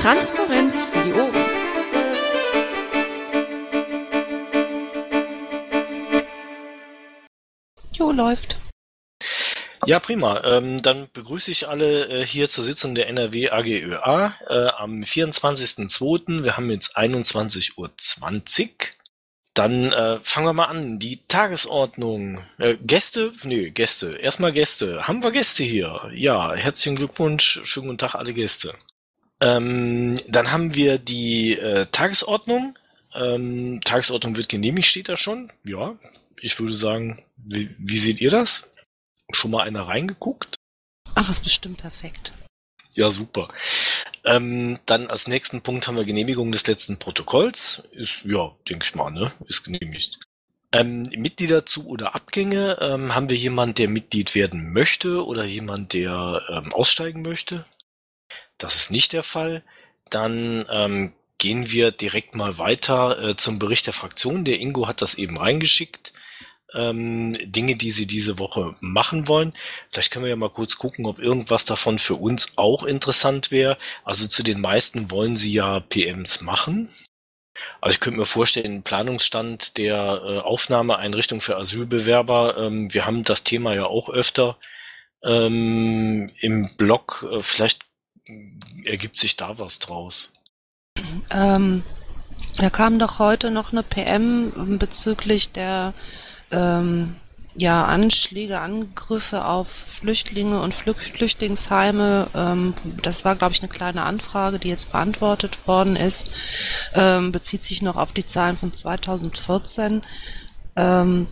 Transparenz für die Ohren. Jo, läuft. Ja, prima. Ähm, dann begrüße ich alle äh, hier zur Sitzung der NRW AGÖA äh, am 24.02. Wir haben jetzt 21.20 Uhr. Dann äh, fangen wir mal an. Die Tagesordnung. Äh, Gäste? Nee, Gäste. Erstmal Gäste. Haben wir Gäste hier? Ja, herzlichen Glückwunsch. Schönen guten Tag, alle Gäste. Ähm, dann haben wir die äh, Tagesordnung. Ähm, Tagesordnung wird genehmigt, steht da schon. Ja, ich würde sagen, wie, wie seht ihr das? Schon mal einer reingeguckt? Ach, ist bestimmt perfekt. Ja, super. Ähm, dann als nächsten Punkt haben wir Genehmigung des letzten Protokolls. Ist, ja, denke ich mal, ne? Ist genehmigt. Ähm, Mitglieder zu oder Abgänge. Ähm, haben wir jemanden, der Mitglied werden möchte oder jemand, der ähm, aussteigen möchte? Das ist nicht der Fall. Dann ähm, gehen wir direkt mal weiter äh, zum Bericht der Fraktion. Der Ingo hat das eben reingeschickt ähm, Dinge, die sie diese Woche machen wollen. Vielleicht können wir ja mal kurz gucken, ob irgendwas davon für uns auch interessant wäre. Also zu den meisten wollen sie ja PMs machen. Also ich könnte mir vorstellen, Planungsstand der äh, Aufnahmeeinrichtung für Asylbewerber. Ähm, wir haben das Thema ja auch öfter ähm, im Blog. Äh, vielleicht ergibt sich da was draus. Ähm, da kam doch heute noch eine PM bezüglich der ähm, ja, Anschläge, Angriffe auf Flüchtlinge und Flüchtlingsheime. Ähm, das war, glaube ich, eine kleine Anfrage, die jetzt beantwortet worden ist. Ähm, bezieht sich noch auf die Zahlen von 2014. Ähm,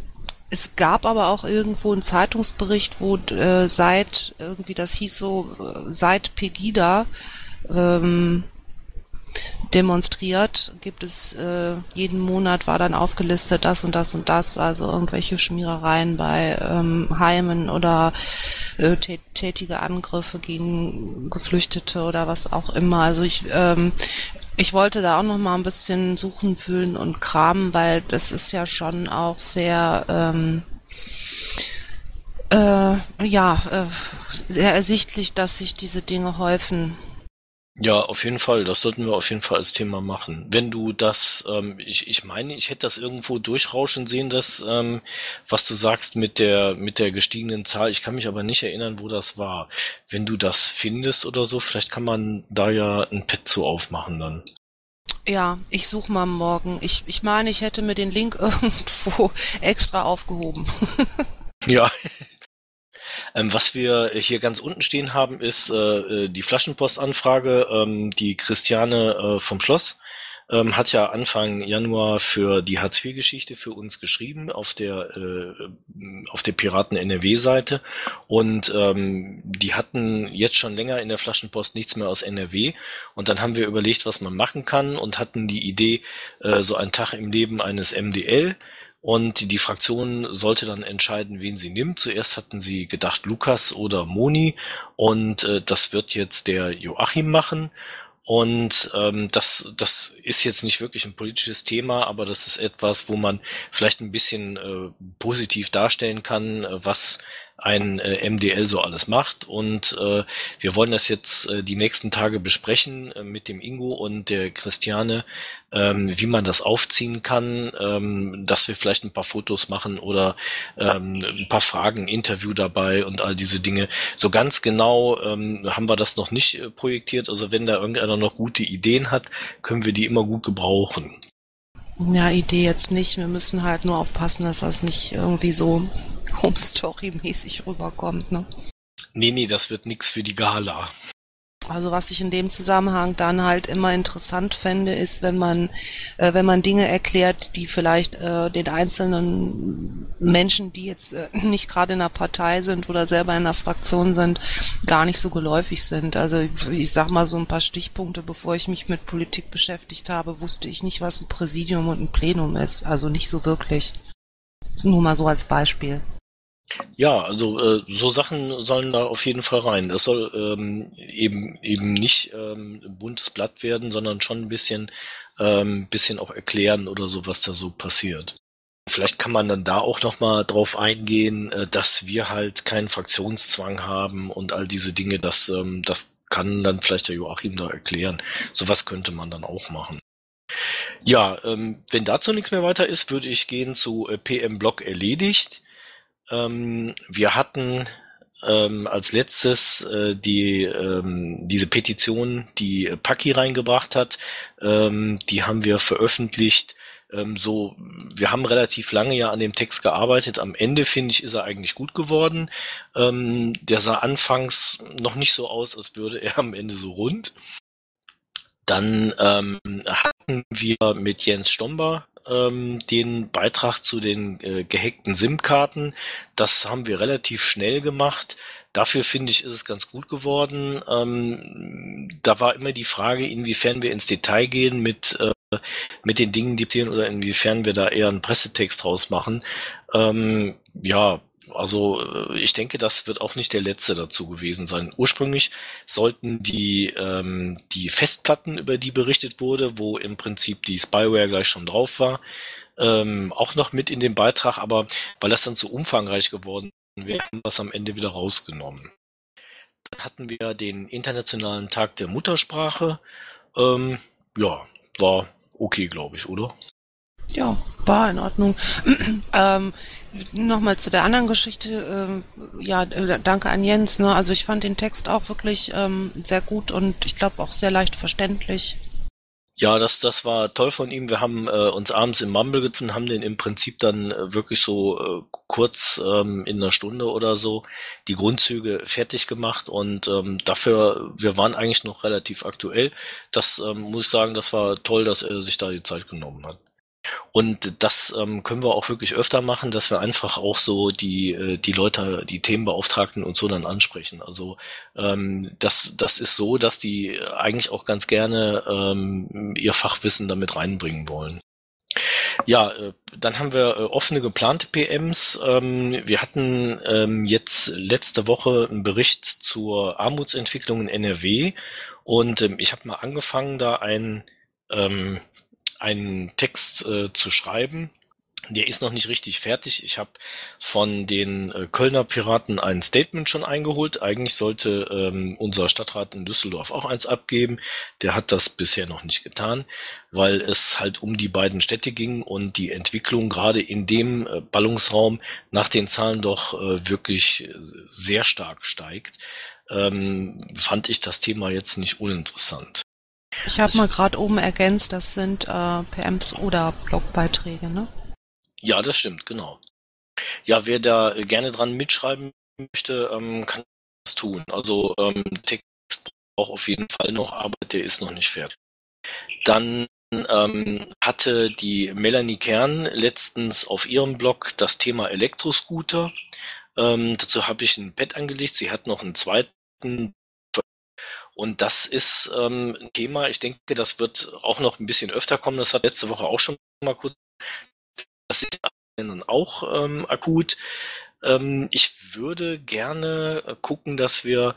es gab aber auch irgendwo einen Zeitungsbericht, wo äh, seit, irgendwie das hieß so, äh, seit Pegida, ähm, demonstriert, gibt es äh, jeden Monat war dann aufgelistet das und das und das, also irgendwelche Schmierereien bei ähm, Heimen oder äh, tätige Angriffe gegen Geflüchtete oder was auch immer. Also ich ähm, ich wollte da auch noch mal ein bisschen suchen, fühlen und kramen, weil das ist ja schon auch sehr ähm, äh, ja äh, sehr ersichtlich, dass sich diese Dinge häufen ja, auf jeden Fall. Das sollten wir auf jeden Fall als Thema machen. Wenn du das, ähm, ich, ich meine, ich hätte das irgendwo durchrauschen sehen, das, ähm, was du sagst mit der, mit der gestiegenen Zahl. Ich kann mich aber nicht erinnern, wo das war. Wenn du das findest oder so, vielleicht kann man da ja ein Pad zu aufmachen dann. Ja, ich suche mal morgen. Ich, ich meine, ich hätte mir den Link irgendwo extra aufgehoben. ja. Ähm, was wir hier ganz unten stehen haben, ist äh, äh, die Flaschenpostanfrage. Ähm, die Christiane äh, vom Schloss ähm, hat ja Anfang Januar für die Hartz-IV-Geschichte für uns geschrieben auf der äh, auf der Piraten NRW-Seite und ähm, die hatten jetzt schon länger in der Flaschenpost nichts mehr aus NRW und dann haben wir überlegt, was man machen kann und hatten die Idee äh, so ein Tag im Leben eines MDL und die Fraktion sollte dann entscheiden, wen sie nimmt. Zuerst hatten sie gedacht Lukas oder Moni und äh, das wird jetzt der Joachim machen. Und ähm, das, das ist jetzt nicht wirklich ein politisches Thema, aber das ist etwas, wo man vielleicht ein bisschen äh, positiv darstellen kann, äh, was ein äh, MDL so alles macht. Und äh, wir wollen das jetzt äh, die nächsten Tage besprechen äh, mit dem Ingo und der Christiane, ähm, wie man das aufziehen kann, ähm, dass wir vielleicht ein paar Fotos machen oder ähm, ein paar Fragen, Interview dabei und all diese Dinge. So ganz genau ähm, haben wir das noch nicht äh, projektiert. Also wenn da irgendeiner noch gute Ideen hat, können wir die immer gut gebrauchen. Ja, Idee jetzt nicht. Wir müssen halt nur aufpassen, dass das nicht irgendwie so Home Story-mäßig rüberkommt, ne? Nee, nee, das wird nix für die Gala. Also was ich in dem Zusammenhang dann halt immer interessant fände, ist, wenn man, äh, wenn man Dinge erklärt, die vielleicht äh, den einzelnen Menschen, die jetzt äh, nicht gerade in einer Partei sind oder selber in einer Fraktion sind, gar nicht so geläufig sind. Also ich, ich sag mal so ein paar Stichpunkte, bevor ich mich mit Politik beschäftigt habe, wusste ich nicht, was ein Präsidium und ein Plenum ist. Also nicht so wirklich. Nur mal so als Beispiel. Ja, also äh, so Sachen sollen da auf jeden Fall rein. Das soll ähm, eben eben nicht ähm, buntes Blatt werden, sondern schon ein bisschen ähm, bisschen auch erklären oder so, was da so passiert. Vielleicht kann man dann da auch noch mal drauf eingehen, äh, dass wir halt keinen Fraktionszwang haben und all diese Dinge. Das ähm, das kann dann vielleicht der Joachim da erklären. Sowas könnte man dann auch machen. Ja, ähm, wenn dazu nichts mehr weiter ist, würde ich gehen zu äh, PM Block erledigt. Ähm, wir hatten ähm, als letztes äh, die ähm, diese Petition, die Paki reingebracht hat, ähm, die haben wir veröffentlicht. Ähm, so, wir haben relativ lange ja an dem Text gearbeitet. Am Ende finde ich, ist er eigentlich gut geworden. Ähm, der sah anfangs noch nicht so aus, als würde er am Ende so rund. Dann ähm, hatten wir mit Jens Stomber ähm, den Beitrag zu den äh, gehackten SIM-Karten. Das haben wir relativ schnell gemacht. Dafür finde ich, ist es ganz gut geworden. Ähm, da war immer die Frage, inwiefern wir ins Detail gehen mit, äh, mit den Dingen, die passieren oder inwiefern wir da eher einen Pressetext draus machen. Ähm, ja, also äh, ich denke, das wird auch nicht der letzte dazu gewesen sein. Ursprünglich sollten die, ähm, die Festplatten, über die berichtet wurde, wo im Prinzip die Spyware gleich schon drauf war, ähm, auch noch mit in den Beitrag, aber weil das dann zu umfangreich geworden wäre, haben wir es am Ende wieder rausgenommen. Dann hatten wir den Internationalen Tag der Muttersprache. Ähm, ja, war okay, glaube ich, oder? Ja, war in Ordnung. ähm, Nochmal zu der anderen Geschichte. Äh, ja, danke an Jens. Ne? Also ich fand den Text auch wirklich ähm, sehr gut und ich glaube auch sehr leicht verständlich. Ja, das, das war toll von ihm. Wir haben äh, uns abends im Mumble getroffen, haben den im Prinzip dann äh, wirklich so äh, kurz ähm, in einer Stunde oder so die Grundzüge fertig gemacht und ähm, dafür, wir waren eigentlich noch relativ aktuell. Das ähm, muss ich sagen, das war toll, dass er sich da die Zeit genommen hat. Und das ähm, können wir auch wirklich öfter machen, dass wir einfach auch so die, äh, die Leute, die Themenbeauftragten und so dann ansprechen. Also ähm, das, das ist so, dass die eigentlich auch ganz gerne ähm, ihr Fachwissen damit reinbringen wollen. Ja, äh, dann haben wir äh, offene geplante PMs. Ähm, wir hatten ähm, jetzt letzte Woche einen Bericht zur Armutsentwicklung in NRW und ähm, ich habe mal angefangen, da ein einen Text äh, zu schreiben. Der ist noch nicht richtig fertig. Ich habe von den äh, Kölner Piraten ein Statement schon eingeholt. Eigentlich sollte ähm, unser Stadtrat in Düsseldorf auch eins abgeben. Der hat das bisher noch nicht getan, weil es halt um die beiden Städte ging und die Entwicklung gerade in dem äh, Ballungsraum nach den Zahlen doch äh, wirklich sehr stark steigt. Ähm, fand ich das Thema jetzt nicht uninteressant. Ich habe mal gerade oben ergänzt, das sind äh, PMs oder Blogbeiträge, ne? Ja, das stimmt, genau. Ja, wer da gerne dran mitschreiben möchte, ähm, kann das tun. Also ähm, Text braucht auf jeden Fall noch, aber der ist noch nicht fertig. Dann ähm, hatte die Melanie Kern letztens auf ihrem Blog das Thema Elektroscooter. Ähm, dazu habe ich ein Pad angelegt. Sie hat noch einen zweiten und das ist ähm, ein Thema, ich denke, das wird auch noch ein bisschen öfter kommen. Das hat letzte Woche auch schon mal kurz. Das ist auch ähm, akut. Ähm, ich würde gerne äh, gucken, dass wir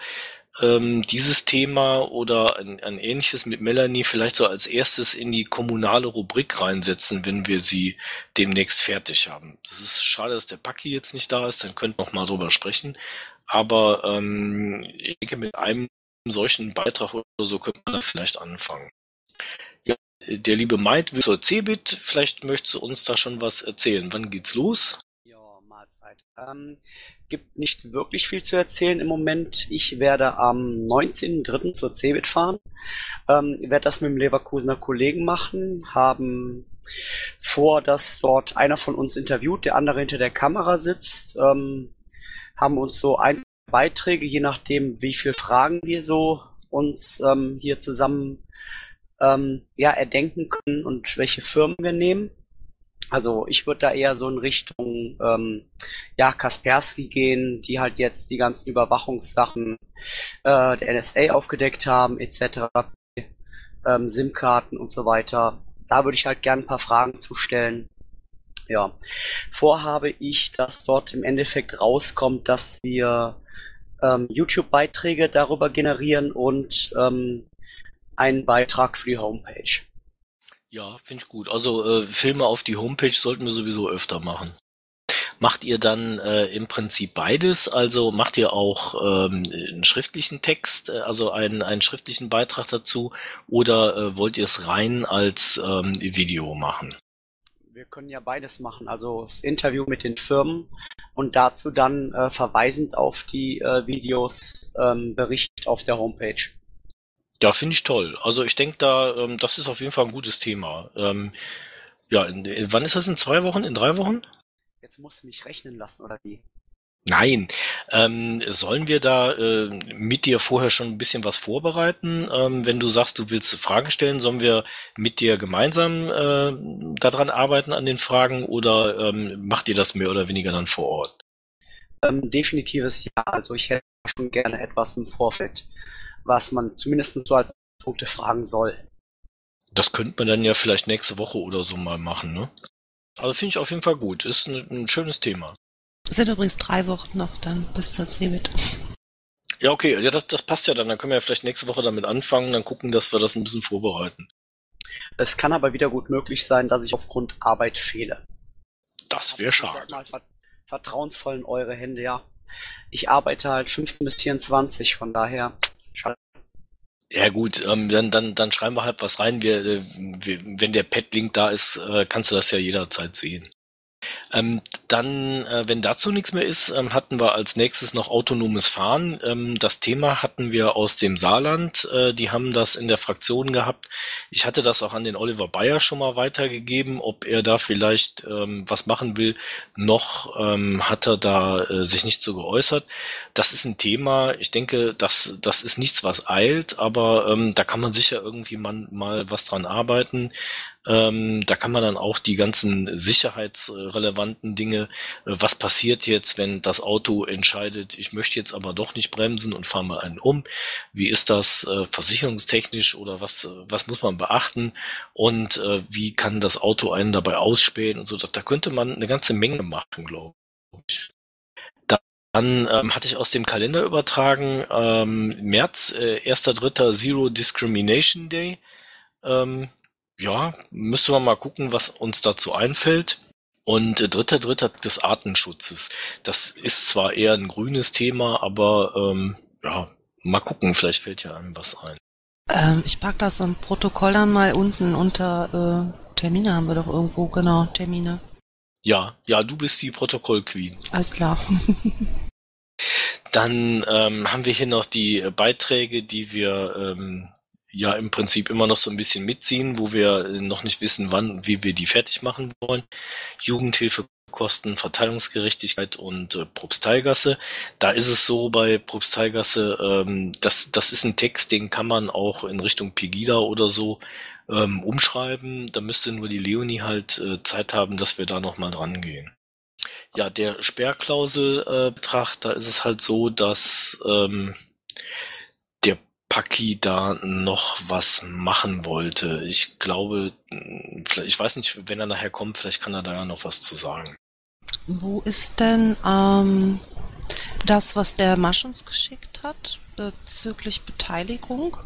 ähm, dieses Thema oder ein, ein ähnliches mit Melanie vielleicht so als erstes in die kommunale Rubrik reinsetzen, wenn wir sie demnächst fertig haben. Es ist schade, dass der Paki jetzt nicht da ist, dann könnten wir noch mal drüber sprechen. Aber ähm, ich denke, mit einem solchen Beitrag oder so könnte man vielleicht anfangen. Ja, der liebe Maid will zur Cebit. Vielleicht möchtest du uns da schon was erzählen. Wann geht's los? Ja, Mahlzeit. Ähm, gibt nicht wirklich viel zu erzählen im Moment. Ich werde am 19.03. zur Cebit fahren. Ähm, werde das mit dem Leverkusener Kollegen machen. Haben vor, dass dort einer von uns interviewt, der andere hinter der Kamera sitzt. Ähm, haben uns so ein Beiträge, je nachdem, wie viele Fragen wir so uns ähm, hier zusammen ähm, ja, erdenken können und welche Firmen wir nehmen. Also ich würde da eher so in Richtung ähm, ja, Kaspersky gehen, die halt jetzt die ganzen Überwachungssachen äh, der NSA aufgedeckt haben, etc. Ähm, SIM-Karten und so weiter. Da würde ich halt gerne ein paar Fragen zu stellen. Ja, vorhabe ich, dass dort im Endeffekt rauskommt, dass wir ähm, YouTube-Beiträge darüber generieren und ähm, einen Beitrag für die Homepage. Ja, finde ich gut. Also äh, Filme auf die Homepage sollten wir sowieso öfter machen. Macht ihr dann äh, im Prinzip beides? Also macht ihr auch ähm, einen schriftlichen Text, äh, also einen, einen schriftlichen Beitrag dazu, oder äh, wollt ihr es rein als ähm, Video machen? Wir können ja beides machen, also das Interview mit den Firmen und dazu dann äh, verweisend auf die äh, Videos ähm, Bericht auf der Homepage. Ja, finde ich toll. Also ich denke da, ähm, das ist auf jeden Fall ein gutes Thema. Ähm, ja, in, in, wann ist das? In zwei Wochen? In drei Wochen? Jetzt musst du mich rechnen lassen, oder wie? Nein. Ähm, sollen wir da äh, mit dir vorher schon ein bisschen was vorbereiten? Ähm, wenn du sagst, du willst Fragen stellen, sollen wir mit dir gemeinsam äh, daran arbeiten an den Fragen oder ähm, macht ihr das mehr oder weniger dann vor Ort? Ähm, definitives Ja. Also ich hätte schon gerne etwas im Vorfeld, was man zumindest so als Punkte fragen soll. Das könnte man dann ja vielleicht nächste Woche oder so mal machen, ne? Also finde ich auf jeden Fall gut. Ist ein, ein schönes Thema. Es sind übrigens drei Wochen noch dann bis zur CeBIT. Ja, okay, ja, das, das passt ja dann. Dann können wir ja vielleicht nächste Woche damit anfangen, dann gucken, dass wir das ein bisschen vorbereiten. Es kann aber wieder gut möglich sein, dass ich aufgrund Arbeit fehle. Das wäre schade. Das mal vert vertrauensvoll in eure Hände, ja. Ich arbeite halt 15 bis 24, von daher schade. Ja gut, ähm, dann, dann, dann schreiben wir halt was rein. Wir, äh, wir, wenn der Pad-Link da ist, äh, kannst du das ja jederzeit sehen. Ähm, dann, äh, wenn dazu nichts mehr ist, ähm, hatten wir als nächstes noch autonomes Fahren. Ähm, das Thema hatten wir aus dem Saarland. Äh, die haben das in der Fraktion gehabt. Ich hatte das auch an den Oliver Bayer schon mal weitergegeben, ob er da vielleicht ähm, was machen will. Noch ähm, hat er da äh, sich nicht so geäußert. Das ist ein Thema. Ich denke, das, das ist nichts, was eilt, aber ähm, da kann man sicher irgendwie mal, mal was dran arbeiten. Ähm, da kann man dann auch die ganzen sicherheitsrelevanten Dinge, äh, was passiert jetzt, wenn das Auto entscheidet, ich möchte jetzt aber doch nicht bremsen und fahre mal einen um. Wie ist das äh, versicherungstechnisch oder was, äh, was muss man beachten und äh, wie kann das Auto einen dabei ausspähen und so. Da könnte man eine ganze Menge machen, glaube ich. Dann ähm, hatte ich aus dem Kalender übertragen, ähm, März, äh, 1.3. Zero Discrimination Day. Ähm, ja, müssen wir mal gucken, was uns dazu einfällt. Und äh, dritter, dritter des Artenschutzes. Das ist zwar eher ein grünes Thema, aber ähm, ja, mal gucken, vielleicht fällt ja einem was ein. Ähm, ich pack das im Protokoll dann mal unten unter äh, Termine haben wir doch irgendwo, genau, Termine. Ja, ja, du bist die Protokoll-Queen. Alles klar. Dann ähm, haben wir hier noch die Beiträge, die wir ähm, ja im Prinzip immer noch so ein bisschen mitziehen, wo wir noch nicht wissen, wann und wie wir die fertig machen wollen. Jugendhilfekosten, Verteilungsgerechtigkeit und äh, Propsteigasse. Da ist es so bei Propsteigasse, ähm, das, das ist ein Text, den kann man auch in Richtung Pegida oder so ähm, umschreiben. Da müsste nur die Leonie halt äh, Zeit haben, dass wir da nochmal dran gehen. Ja, der Sperrklauselbetrag, äh, da ist es halt so, dass ähm, Paki da noch was machen wollte. Ich glaube, ich weiß nicht, wenn er nachher kommt, vielleicht kann er da ja noch was zu sagen. Wo ist denn ähm, das, was der Masch uns geschickt hat, bezüglich Beteiligung?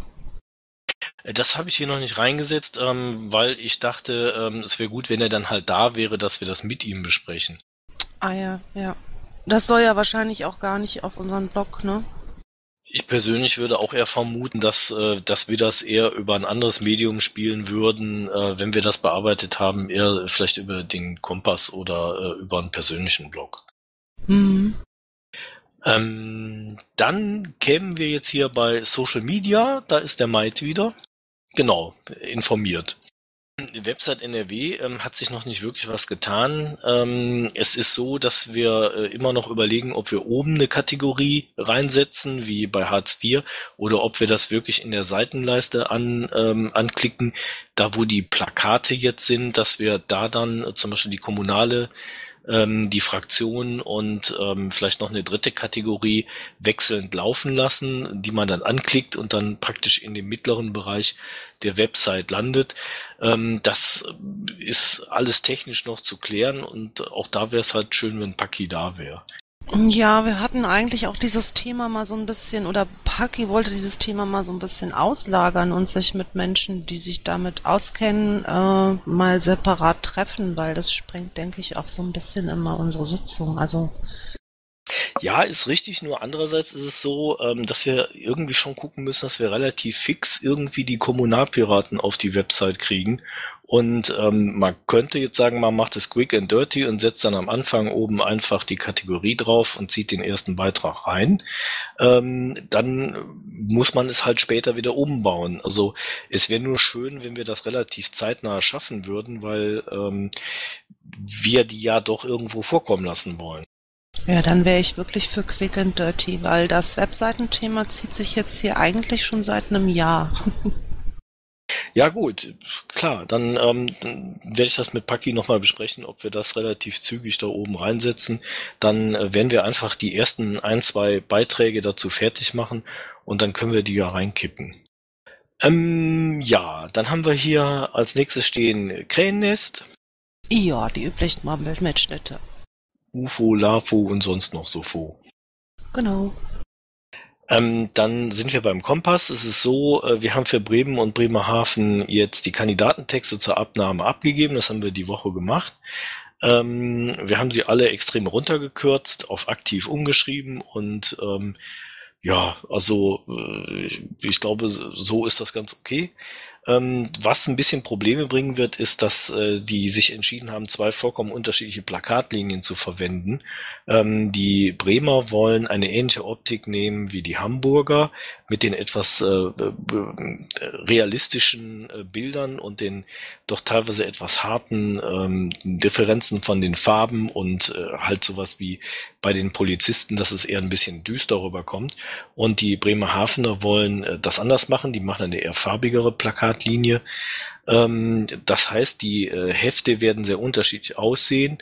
Das habe ich hier noch nicht reingesetzt, ähm, weil ich dachte, ähm, es wäre gut, wenn er dann halt da wäre, dass wir das mit ihm besprechen. Ah ja, ja. Das soll ja wahrscheinlich auch gar nicht auf unseren Blog, ne? Ich persönlich würde auch eher vermuten, dass, äh, dass wir das eher über ein anderes Medium spielen würden, äh, wenn wir das bearbeitet haben, eher vielleicht über den Kompass oder äh, über einen persönlichen Blog. Mhm. Ähm, dann kämen wir jetzt hier bei Social Media, da ist der Maid wieder. Genau, informiert. Website NRW ähm, hat sich noch nicht wirklich was getan. Ähm, es ist so, dass wir äh, immer noch überlegen, ob wir oben eine Kategorie reinsetzen, wie bei Hartz IV, oder ob wir das wirklich in der Seitenleiste an, ähm, anklicken, da wo die Plakate jetzt sind, dass wir da dann äh, zum Beispiel die kommunale ähm, die Fraktion und ähm, vielleicht noch eine dritte Kategorie wechselnd laufen lassen, die man dann anklickt und dann praktisch in dem mittleren Bereich der Website landet. Ähm, das ist alles technisch noch zu klären und auch da wäre es halt schön, wenn Paki da wäre. Ja, wir hatten eigentlich auch dieses Thema mal so ein bisschen, oder Paki wollte dieses Thema mal so ein bisschen auslagern und sich mit Menschen, die sich damit auskennen, äh, mal separat treffen, weil das sprengt, denke ich, auch so ein bisschen immer unsere Sitzung. Also ja, ist richtig, nur andererseits ist es so, ähm, dass wir irgendwie schon gucken müssen, dass wir relativ fix irgendwie die Kommunalpiraten auf die Website kriegen. Und ähm, man könnte jetzt sagen, man macht es quick and dirty und setzt dann am Anfang oben einfach die Kategorie drauf und zieht den ersten Beitrag rein. Ähm, dann muss man es halt später wieder umbauen. Also es wäre nur schön, wenn wir das relativ zeitnah schaffen würden, weil ähm, wir die ja doch irgendwo vorkommen lassen wollen. Ja, dann wäre ich wirklich für Quick and Dirty, weil das Webseitenthema zieht sich jetzt hier eigentlich schon seit einem Jahr. Ja gut, klar, dann, ähm, dann werde ich das mit Paki nochmal besprechen, ob wir das relativ zügig da oben reinsetzen. Dann äh, werden wir einfach die ersten ein, zwei Beiträge dazu fertig machen und dann können wir die ja reinkippen. Ähm, ja, dann haben wir hier als nächstes stehen Krähennest. Ja, die üblichen Mitschnitte. UFO, LAFO und sonst noch so FO. Genau. Ähm, dann sind wir beim Kompass. Es ist so, äh, wir haben für Bremen und Bremerhaven jetzt die Kandidatentexte zur Abnahme abgegeben. Das haben wir die Woche gemacht. Ähm, wir haben sie alle extrem runtergekürzt, auf aktiv umgeschrieben und ähm, ja, also äh, ich glaube, so ist das ganz okay. Ähm, was ein bisschen Probleme bringen wird, ist, dass äh, die sich entschieden haben, zwei vollkommen unterschiedliche Plakatlinien zu verwenden. Ähm, die Bremer wollen eine ähnliche Optik nehmen wie die Hamburger mit den etwas äh, realistischen äh, Bildern und den doch teilweise etwas harten ähm, Differenzen von den Farben und äh, halt sowas wie bei den Polizisten, dass es eher ein bisschen düster rüberkommt. Und die Bremerhavener wollen äh, das anders machen. Die machen eine eher farbigere Plakatlinie. Ähm, das heißt, die äh, Hefte werden sehr unterschiedlich aussehen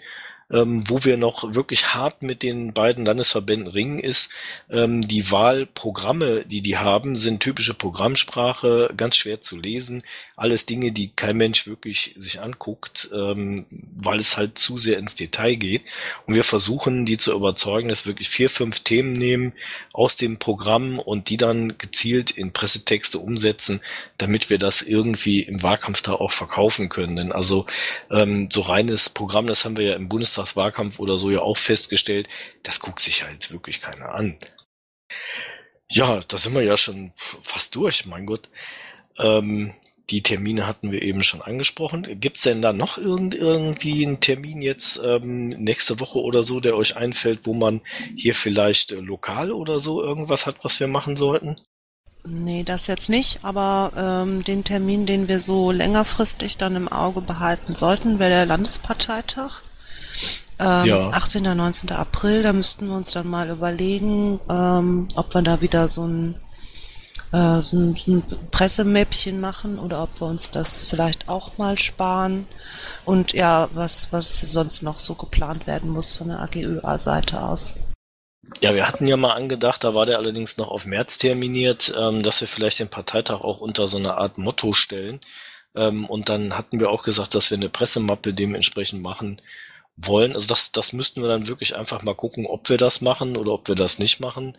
ähm, wo wir noch wirklich hart mit den beiden Landesverbänden ringen, ist, ähm, die Wahlprogramme, die die haben, sind typische Programmsprache, ganz schwer zu lesen. Alles Dinge, die kein Mensch wirklich sich anguckt, ähm, weil es halt zu sehr ins Detail geht. Und wir versuchen, die zu überzeugen, dass wirklich vier, fünf Themen nehmen aus dem Programm und die dann gezielt in Pressetexte umsetzen, damit wir das irgendwie im Wahlkampf da auch verkaufen können. Denn also ähm, so reines Programm, das haben wir ja im Bundestag Bundestagswahlkampf oder so ja auch festgestellt, das guckt sich ja jetzt wirklich keiner an. Ja, da sind wir ja schon fast durch, mein Gott. Ähm, die Termine hatten wir eben schon angesprochen. Gibt es denn da noch irgend, irgendwie einen Termin jetzt ähm, nächste Woche oder so, der euch einfällt, wo man hier vielleicht äh, lokal oder so irgendwas hat, was wir machen sollten? Nee, das jetzt nicht, aber ähm, den Termin, den wir so längerfristig dann im Auge behalten sollten, wäre der Landesparteitag. Ähm, ja. 18. 19. April, da müssten wir uns dann mal überlegen, ähm, ob wir da wieder so ein, äh, so ein, ein Pressemäppchen machen oder ob wir uns das vielleicht auch mal sparen. Und ja, was, was sonst noch so geplant werden muss von der AGÖA-Seite aus. Ja, wir hatten ja mal angedacht, da war der allerdings noch auf März terminiert, ähm, dass wir vielleicht den Parteitag auch unter so eine Art Motto stellen. Ähm, und dann hatten wir auch gesagt, dass wir eine Pressemappe dementsprechend machen, wollen. Also das, das müssten wir dann wirklich einfach mal gucken, ob wir das machen oder ob wir das nicht machen.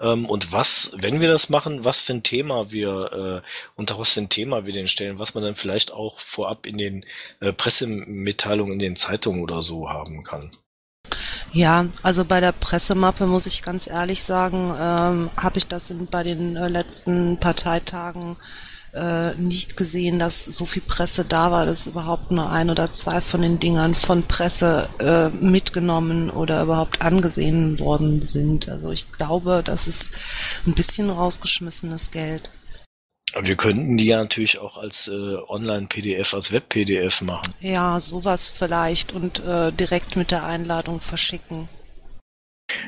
Ähm, und was, wenn wir das machen, was für ein Thema wir, äh, unter was für ein Thema wir den stellen, was man dann vielleicht auch vorab in den äh, Pressemitteilungen in den Zeitungen oder so haben kann. Ja, also bei der Pressemappe muss ich ganz ehrlich sagen, ähm, habe ich das in, bei den äh, letzten Parteitagen äh, nicht gesehen, dass so viel Presse da war, dass überhaupt nur ein oder zwei von den Dingern von Presse äh, mitgenommen oder überhaupt angesehen worden sind. Also ich glaube, das ist ein bisschen rausgeschmissenes Geld. Wir könnten die ja natürlich auch als äh, Online-PDF, als Web-PDF machen. Ja, sowas vielleicht und äh, direkt mit der Einladung verschicken.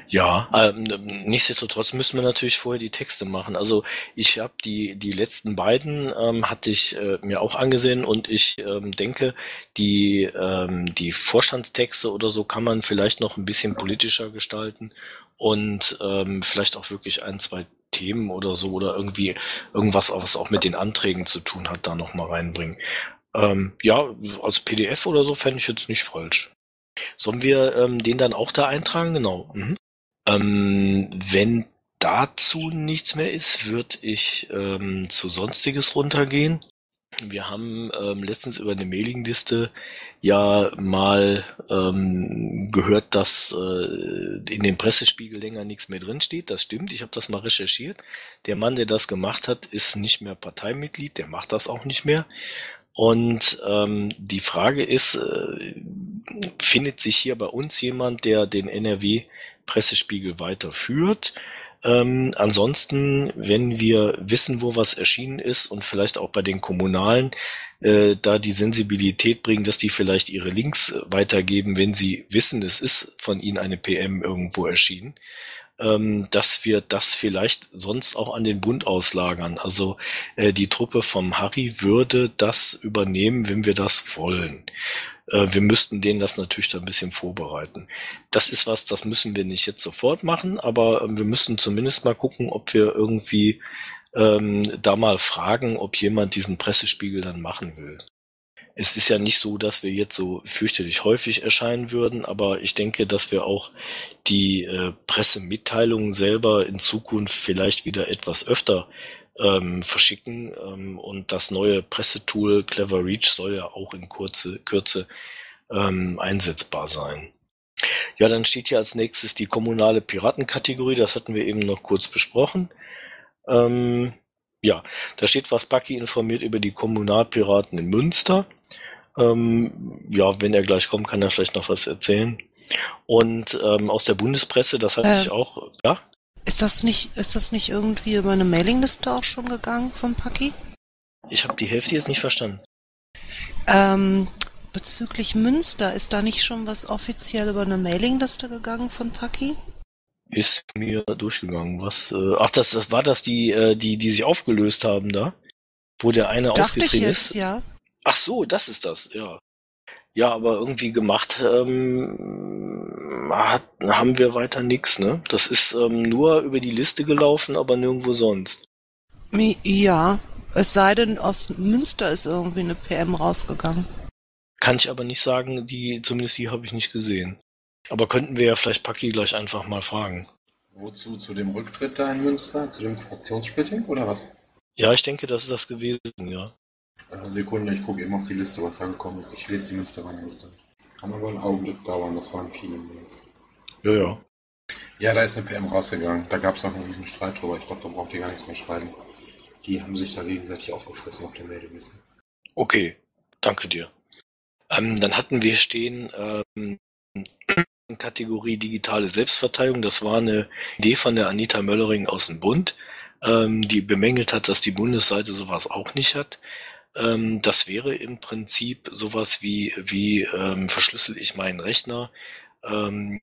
Ja, ähm, nichtsdestotrotz müssen wir natürlich vorher die Texte machen. Also ich habe die die letzten beiden ähm, hatte ich äh, mir auch angesehen und ich ähm, denke, die ähm, die Vorstandstexte oder so kann man vielleicht noch ein bisschen politischer gestalten und ähm, vielleicht auch wirklich ein zwei Themen oder so oder irgendwie irgendwas, was auch mit den Anträgen zu tun hat, da noch mal reinbringen. Ähm, ja, als PDF oder so fände ich jetzt nicht falsch. Sollen wir ähm, den dann auch da eintragen? Genau. Mhm. Ähm, wenn dazu nichts mehr ist, würde ich ähm, zu Sonstiges runtergehen. Wir haben ähm, letztens über eine Mailingliste ja mal ähm, gehört, dass äh, in dem Pressespiegel länger nichts mehr drinsteht. Das stimmt, ich habe das mal recherchiert. Der Mann, der das gemacht hat, ist nicht mehr Parteimitglied, der macht das auch nicht mehr. Und ähm, die Frage ist, äh, findet sich hier bei uns jemand, der den NRW-Pressespiegel weiterführt? Ähm, ansonsten, wenn wir wissen, wo was erschienen ist und vielleicht auch bei den Kommunalen äh, da die Sensibilität bringen, dass die vielleicht ihre Links weitergeben, wenn sie wissen, es ist von ihnen eine PM irgendwo erschienen, ähm, dass wir das vielleicht sonst auch an den Bund auslagern. Also äh, die Truppe vom Harry würde das übernehmen, wenn wir das wollen. Äh, wir müssten denen das natürlich da ein bisschen vorbereiten. Das ist was, das müssen wir nicht jetzt sofort machen, aber äh, wir müssen zumindest mal gucken, ob wir irgendwie ähm, da mal fragen, ob jemand diesen Pressespiegel dann machen will. Es ist ja nicht so, dass wir jetzt so fürchterlich häufig erscheinen würden, aber ich denke, dass wir auch die äh, Pressemitteilungen selber in Zukunft vielleicht wieder etwas öfter ähm, verschicken. Ähm, und das neue Pressetool Clever Reach soll ja auch in kurze, Kürze ähm, einsetzbar sein. Ja, dann steht hier als nächstes die kommunale Piratenkategorie. Das hatten wir eben noch kurz besprochen. Ähm, ja, da steht was Bucky informiert über die Kommunalpiraten in Münster. Ähm, ja, wenn er gleich kommt, kann er vielleicht noch was erzählen. Und ähm, aus der Bundespresse, das hatte äh, ich auch, ja? Ist das nicht, ist das nicht irgendwie über eine Mailingliste auch schon gegangen von Paki? Ich habe die Hälfte jetzt nicht verstanden. Ähm, bezüglich Münster, ist da nicht schon was offiziell über eine Mailingliste gegangen von Paki? Ist mir durchgegangen. Was? Äh, ach, das, das war das die, äh, die, die sich aufgelöst haben da, wo der eine Dachte ausgetreten ich jetzt, ist. ja. Ach so, das ist das. Ja. Ja, aber irgendwie gemacht ähm, hat, haben wir weiter nichts, ne? Das ist ähm, nur über die Liste gelaufen, aber nirgendwo sonst. Ja, es sei denn, aus Münster ist irgendwie eine PM rausgegangen. Kann ich aber nicht sagen, die, zumindest die habe ich nicht gesehen. Aber könnten wir ja vielleicht Paki gleich einfach mal fragen. Wozu? Zu dem Rücktritt da in Münster? Zu dem Fraktionssplitting oder was? Ja, ich denke, das ist das gewesen, ja. Äh, Sekunde, ich gucke eben auf die Liste, was da gekommen ist. Ich lese die Münsteraner Liste. Kann aber einen Augenblick dauern, das waren viele Mails. Ja, ja. Ja, da ist eine PM rausgegangen. Da gab es auch einen riesen Streit drüber. Ich glaube, da braucht ihr gar nichts mehr schreiben. Die haben sich da gegenseitig aufgefressen auf der Meldeliste. Okay, danke dir. Ähm, dann hatten wir stehen ähm, Kategorie digitale Selbstverteidigung. Das war eine Idee von der Anita Möllering aus dem Bund, ähm, die bemängelt hat, dass die Bundesseite sowas auch nicht hat. Ähm, das wäre im Prinzip sowas wie, wie ähm, verschlüssel ich meinen Rechner, ähm,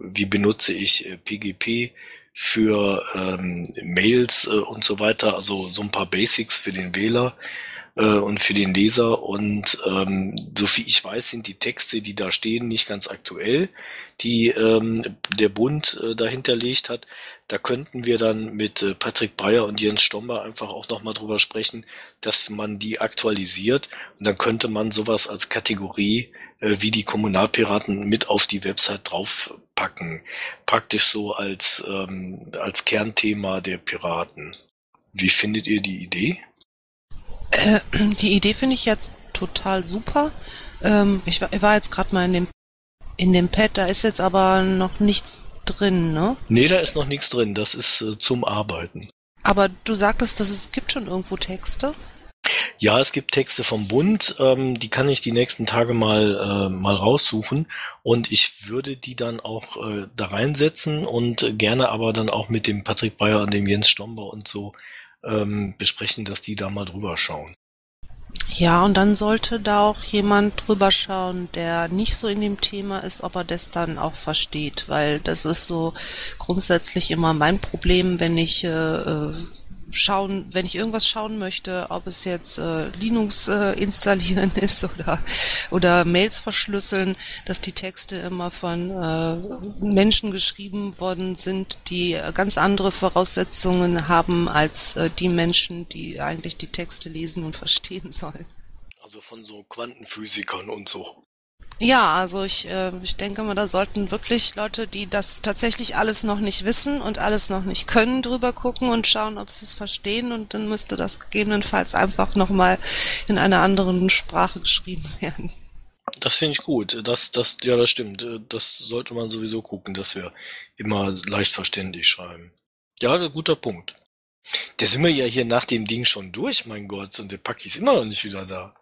wie benutze ich äh, PGP für ähm, Mails äh, und so weiter, also so ein paar Basics für den Wähler äh, und für den Leser. Und ähm, so viel ich weiß, sind die Texte, die da stehen, nicht ganz aktuell, die ähm, der Bund äh, dahinterlegt hat. Da könnten wir dann mit äh, Patrick Breyer und Jens Stomber einfach auch nochmal drüber sprechen, dass man die aktualisiert und dann könnte man sowas als Kategorie äh, wie die Kommunalpiraten mit auf die Website draufpacken. Praktisch so als, ähm, als Kernthema der Piraten. Wie findet ihr die Idee? Äh, die Idee finde ich jetzt total super. Ähm, ich, war, ich war jetzt gerade mal in dem in dem Pad, da ist jetzt aber noch nichts drin, ne? Nee, da ist noch nichts drin. Das ist äh, zum Arbeiten. Aber du sagtest, dass es gibt schon irgendwo Texte? Ja, es gibt Texte vom Bund, ähm, die kann ich die nächsten Tage mal, äh, mal raussuchen und ich würde die dann auch äh, da reinsetzen und äh, gerne aber dann auch mit dem Patrick Bayer und dem Jens Stomber und so ähm, besprechen, dass die da mal drüber schauen. Ja, und dann sollte da auch jemand drüber schauen, der nicht so in dem Thema ist, ob er das dann auch versteht, weil das ist so grundsätzlich immer mein Problem, wenn ich äh, äh schauen, wenn ich irgendwas schauen möchte, ob es jetzt äh, Linux äh, installieren ist oder oder Mails verschlüsseln, dass die Texte immer von äh, Menschen geschrieben worden sind, die ganz andere Voraussetzungen haben als äh, die Menschen, die eigentlich die Texte lesen und verstehen sollen. Also von so Quantenphysikern und so. Ja, also ich, äh, ich denke mal, da sollten wirklich Leute, die das tatsächlich alles noch nicht wissen und alles noch nicht können, drüber gucken und schauen, ob sie es verstehen und dann müsste das gegebenenfalls einfach nochmal in einer anderen Sprache geschrieben werden. Das finde ich gut. Das, das, ja, das stimmt. Das sollte man sowieso gucken, dass wir immer leicht verständlich schreiben. Ja, guter Punkt. Der sind wir ja hier nach dem Ding schon durch, mein Gott, und der Paki ist immer noch nicht wieder da.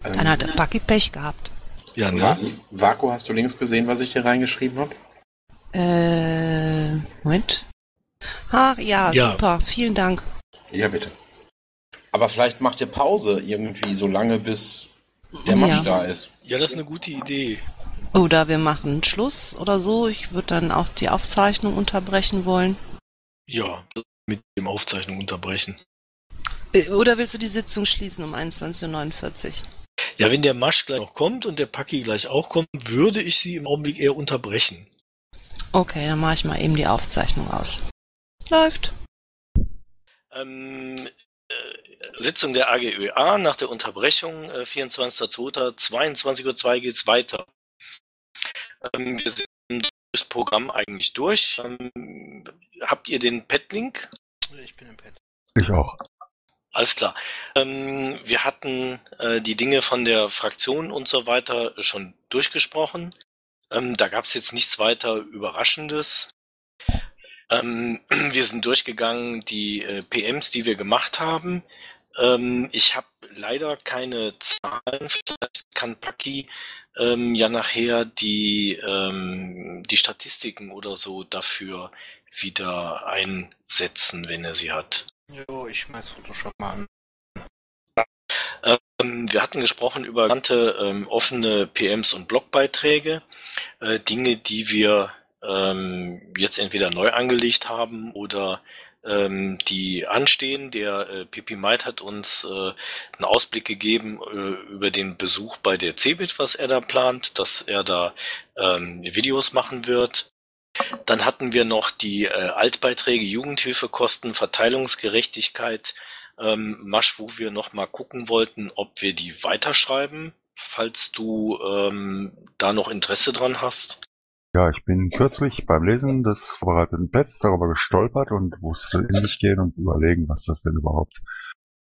Dann hat der Paki Pech gehabt. Ja, ne? Vaku, hast du links gesehen, was ich hier reingeschrieben habe? Äh, Moment. Ach ja, Ja. super, vielen Dank. Ja, bitte. Aber vielleicht macht ihr Pause irgendwie so lange, bis der Match Ja. da ist. Ja, das ist eine gute Idee. Oder wir machen Schluss oder so. Ich würde dann auch die Aufzeichnung unterbrechen wollen. Ja, mit dem Aufzeichnung unterbrechen. Äh, Oder willst du die Sitzung schließen um 21.49 Uhr? Ja, wenn der Masch gleich noch kommt und der Paki gleich auch kommt, würde ich sie im Augenblick eher unterbrechen. Okay, dann mache ich mal eben die Aufzeichnung aus. Läuft. Ähm, äh, Sitzung der AGÖA nach der Unterbrechung, äh, 24.02. 22.02 Uhr geht's weiter. Ähm, wir sind das Programm eigentlich durch. Ähm, habt ihr den Pad-Link? Ich bin im Pad. Ich auch. Alles klar. Ähm, wir hatten äh, die Dinge von der Fraktion und so weiter schon durchgesprochen. Ähm, da gab es jetzt nichts weiter Überraschendes. Ähm, wir sind durchgegangen die äh, PMs, die wir gemacht haben. Ähm, ich habe leider keine Zahlen. Vielleicht kann Paki ähm, ja nachher die, ähm, die Statistiken oder so dafür wieder einsetzen, wenn er sie hat. Jo, ich schmeiß Photoshop mal an. Ähm, wir hatten gesprochen über genannte ähm, offene PMs und Blogbeiträge, äh, Dinge, die wir ähm, jetzt entweder neu angelegt haben oder ähm, die anstehen. Der äh, Pipi Might hat uns äh, einen Ausblick gegeben äh, über den Besuch bei der CeBIT, was er da plant, dass er da ähm, Videos machen wird. Dann hatten wir noch die äh, Altbeiträge, Jugendhilfekosten, Verteilungsgerechtigkeit, ähm, Masch, wo wir noch mal gucken wollten, ob wir die weiterschreiben, falls du ähm, da noch Interesse dran hast. Ja, ich bin kürzlich beim Lesen des vorbereiteten Pads darüber gestolpert und musste in mich gehen und überlegen, was das denn überhaupt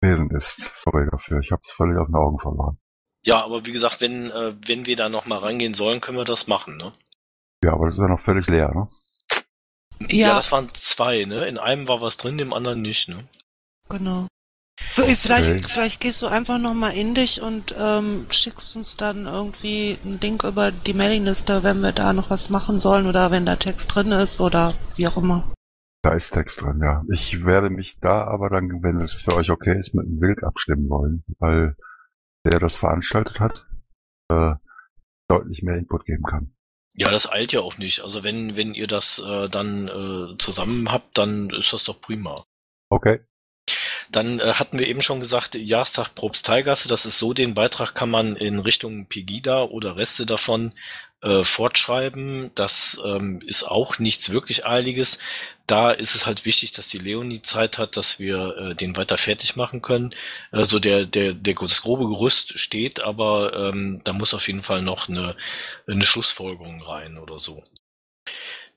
gewesen ist. Sorry dafür, ich habe es völlig aus den Augen verloren. Ja, aber wie gesagt, wenn, äh, wenn wir da noch mal reingehen sollen, können wir das machen, ne? Ja, aber das ist ja noch völlig leer, ne? Ja. das waren zwei, ne? In einem war was drin, im anderen nicht, ne? Genau. V- Vielleicht, Okay. vielleicht gehst du einfach nochmal in dich und ähm, schickst uns dann irgendwie einen Link über die Mailingliste, wenn wir da noch was machen sollen oder wenn da Text drin ist oder wie auch immer. Da ist Text drin, ja. Ich werde mich da aber dann, wenn es für euch okay ist, mit dem Bild abstimmen wollen, weil der das veranstaltet hat, äh, deutlich mehr Input geben kann. Ja, das eilt ja auch nicht. Also wenn, wenn ihr das äh, dann äh, zusammen habt, dann ist das doch prima. Okay. Dann äh, hatten wir eben schon gesagt, Jahrestag Propsteigasse, das ist so, den Beitrag kann man in Richtung Pegida oder Reste davon äh, fortschreiben. Das ähm, ist auch nichts wirklich Eiliges. Da ist es halt wichtig, dass die Leonie Zeit hat, dass wir äh, den weiter fertig machen können. Also der, der, der das grobe Gerüst steht, aber ähm, da muss auf jeden Fall noch eine, eine Schlussfolgerung rein oder so.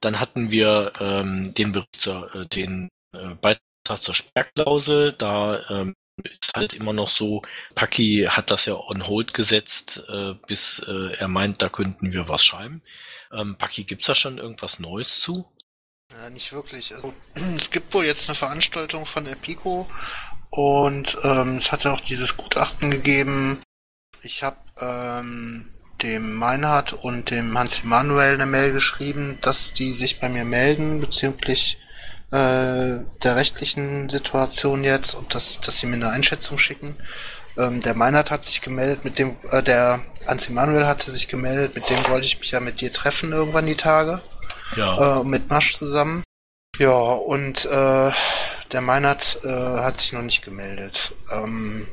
Dann hatten wir ähm, den Bericht zur, äh, den äh, Beitrag zur Sperrklausel. Da ähm, ist halt immer noch so, Paki hat das ja on hold gesetzt, äh, bis äh, er meint, da könnten wir was schreiben. Ähm, Paki, gibt's da schon irgendwas Neues zu? Ja, nicht wirklich. Also, es gibt wohl jetzt eine Veranstaltung von der Pico und ähm, es hat ja auch dieses Gutachten gegeben. Ich habe ähm, dem Meinhard und dem Hans Emanuel eine Mail geschrieben, dass die sich bei mir melden bezüglich äh, der rechtlichen Situation jetzt und dass, dass sie mir eine Einschätzung schicken. Ähm, der Meinhard hat sich gemeldet, mit dem, äh, der Hans Emanuel hatte sich gemeldet, mit dem wollte ich mich ja mit dir treffen irgendwann die Tage Ja, äh, mit Masch zusammen. Ja, und äh, der Meinert äh, hat sich noch nicht gemeldet. Ähm,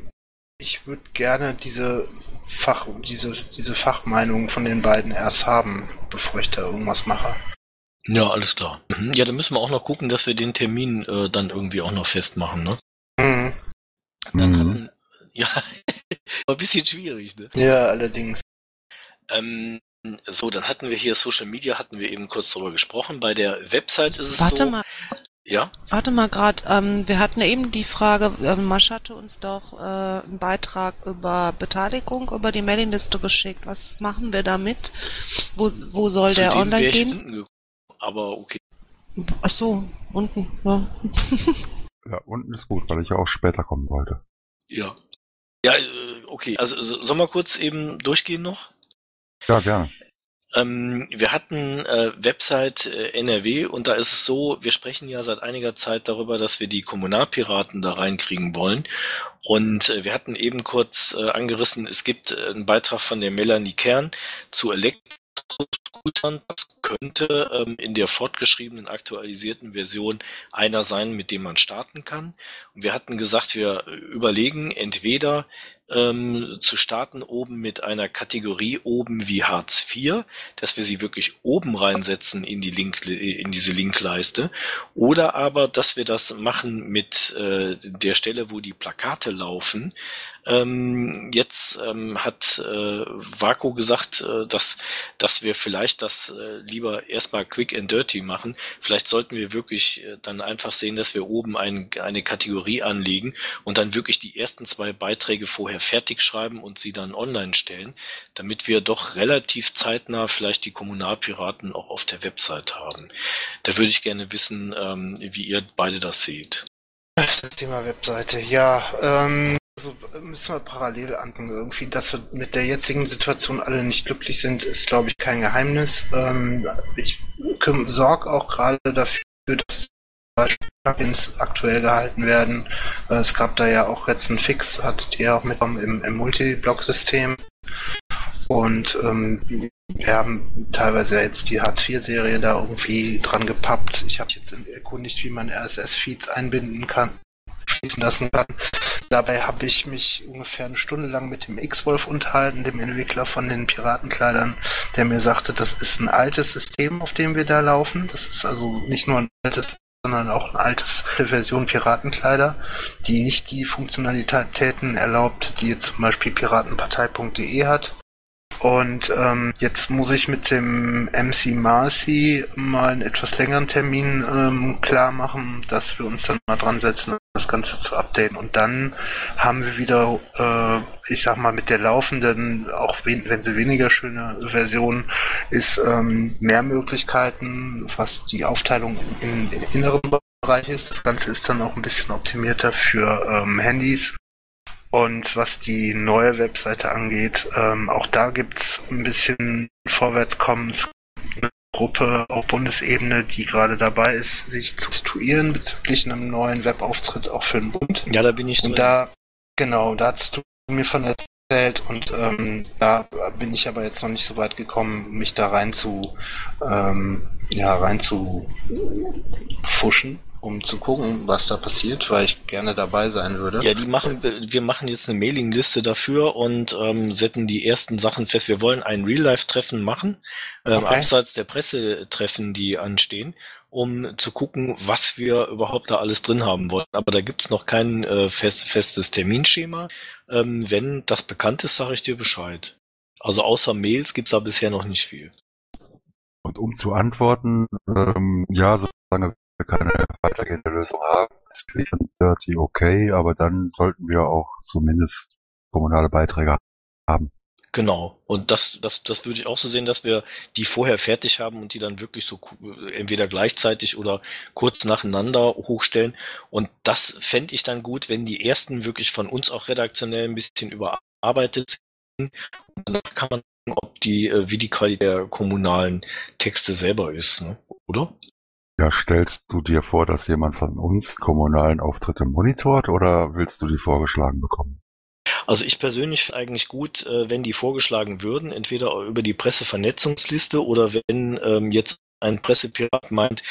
ich würde gerne diese Fach, diese, diese Fachmeinung von den beiden erst haben, bevor ich da irgendwas mache. Ja, alles klar. Mhm. Ja, dann müssen wir auch noch gucken, dass wir den Termin äh, dann irgendwie auch noch festmachen, ne? Mhm. Dann Mhm. hatten, ja, war ein bisschen schwierig, ne? Ja, allerdings. Ähm, so, dann hatten wir hier Social Media, hatten wir eben kurz drüber gesprochen. Bei der Website ist es Warte so. mal, Ja, warte mal gerade. Ähm, wir hatten eben die Frage, ähm, Masch hatte uns doch äh, einen Beitrag über Beteiligung über die Mailingliste geschickt. Was machen wir damit? Wo, wo soll zu der online gehen? Aber okay. Ach so, unten. Ja. Ja, unten ist gut, weil ich ja auch später kommen wollte. Ja. Ja, äh, okay. Also so- sollen wir kurz eben durchgehen noch? Ja, gerne. Ähm, wir hatten äh, Website äh, NRW und da ist es so, wir sprechen ja seit einiger Zeit darüber, dass wir die Kommunalpiraten da reinkriegen wollen. Und äh, wir hatten eben kurz äh, angerissen, es gibt äh, einen Beitrag von der Melanie Kern zu Elektroscootern. Das könnte ähm, in der fortgeschriebenen aktualisierten Version einer sein, mit dem man starten kann. Und wir hatten gesagt, wir überlegen entweder ähm, zu starten oben mit einer Kategorie oben wie Hartz IV, dass wir sie wirklich oben reinsetzen in die Link in diese Linkleiste, oder aber, dass wir das machen mit äh, der Stelle, wo die Plakate laufen. Ähm, jetzt ähm, hat äh, Vaku gesagt, äh, dass, dass wir vielleicht das äh, lieber erstmal quick and dirty machen. Vielleicht sollten wir wirklich äh, dann einfach sehen, dass wir oben ein, eine Kategorie anlegen und dann wirklich die ersten zwei Beiträge vorher fertig schreiben und sie dann online stellen, damit wir doch relativ zeitnah vielleicht die Kommunalpiraten auch auf der Website haben. Da würde ich gerne wissen, ähm, wie ihr beide das seht. Das Thema Webseite, ja, ähm, also müssen wir parallel anfangen. Irgendwie, dass wir mit der jetzigen Situation alle nicht glücklich sind, ist, glaube ich, kein Geheimnis. Ähm, ich sorge auch gerade dafür, dass Plugins aktuell gehalten werden. Äh, Es gab da ja auch jetzt einen Fix, hattet ihr auch mitbekommen im, im Multi-Block-System. Und ähm, wir haben teilweise jetzt die Hartz-IV-Serie da irgendwie dran gepappt. Ich habe jetzt erkundigt, wie man RSS-Feeds einbinden kann, fließen lassen kann. Dabei habe ich mich ungefähr eine Stunde lang mit dem X-Wolf unterhalten, dem Entwickler von den Piratenkleidern, der mir sagte, das ist ein altes System, auf dem wir da laufen. Das ist also nicht nur ein altes, sondern auch eine altes Version Piratenkleider, die nicht die Funktionalitäten erlaubt, die jetzt zum Beispiel piratenpartei.de hat. Und ähm, jetzt muss ich mit dem MC Marcy mal einen etwas längeren Termin ähm, klar machen, dass wir uns dann mal dran setzen, das Ganze zu updaten. Und dann haben wir wieder, äh, ich sag mal, mit der laufenden, auch wenn, sie weniger schöne Version ist, ähm, mehr Möglichkeiten, was die Aufteilung in den inneren Bereich ist. Das Ganze ist dann auch ein bisschen optimierter für ähm, Handys. Und was die neue Webseite angeht, ähm, auch da gibt's ein bisschen Vorwärtskommen. Es gibt eine Gruppe auf Bundesebene, die gerade dabei ist, sich zu situieren bezüglich einem neuen Webauftritt auch für den Bund. Ja, da bin ich Und drin. da, genau, da hast du mir von erzählt und ähm, da bin ich aber jetzt noch nicht so weit gekommen, mich da rein zu, ähm, ja, rein zu fuschen, um zu gucken, was da passiert, weil ich gerne dabei sein würde. Ja, die machen, wir machen jetzt eine Mailingliste dafür und ähm, setzen die ersten Sachen fest. Wir wollen ein Real-Life-Treffen machen, ähm, Okay. abseits der Pressetreffen, die anstehen, um zu gucken, was wir überhaupt da alles drin haben wollen. Aber da gibt's noch kein äh, fest, festes Terminschema. Ähm, wenn das bekannt ist, sage ich dir Bescheid. Also außer Mails gibt's da bisher noch nicht viel. Und um zu antworten, ähm, ja, solange wir keine weitergehende Lösung haben, ist Quick and Dirty okay, aber dann sollten wir auch zumindest kommunale Beiträge haben. Genau. Und das, das, das würde ich auch so sehen, dass wir die vorher fertig haben und die dann wirklich so entweder gleichzeitig oder kurz nacheinander hochstellen. Und das fände ich dann gut, wenn die ersten wirklich von uns auch redaktionell ein bisschen überarbeitet sind. Und danach kann man gucken, ob die, äh, wie die Qualität der kommunalen Texte selber ist, ne? oder? Ja, stellst du dir vor, dass jemand von uns kommunalen Auftritte monitort oder willst du die vorgeschlagen bekommen? Also ich persönlich finde eigentlich gut, äh, wenn die vorgeschlagen würden, entweder über die Pressevernetzungsliste oder wenn ähm, jetzt ein Pressepirat meint,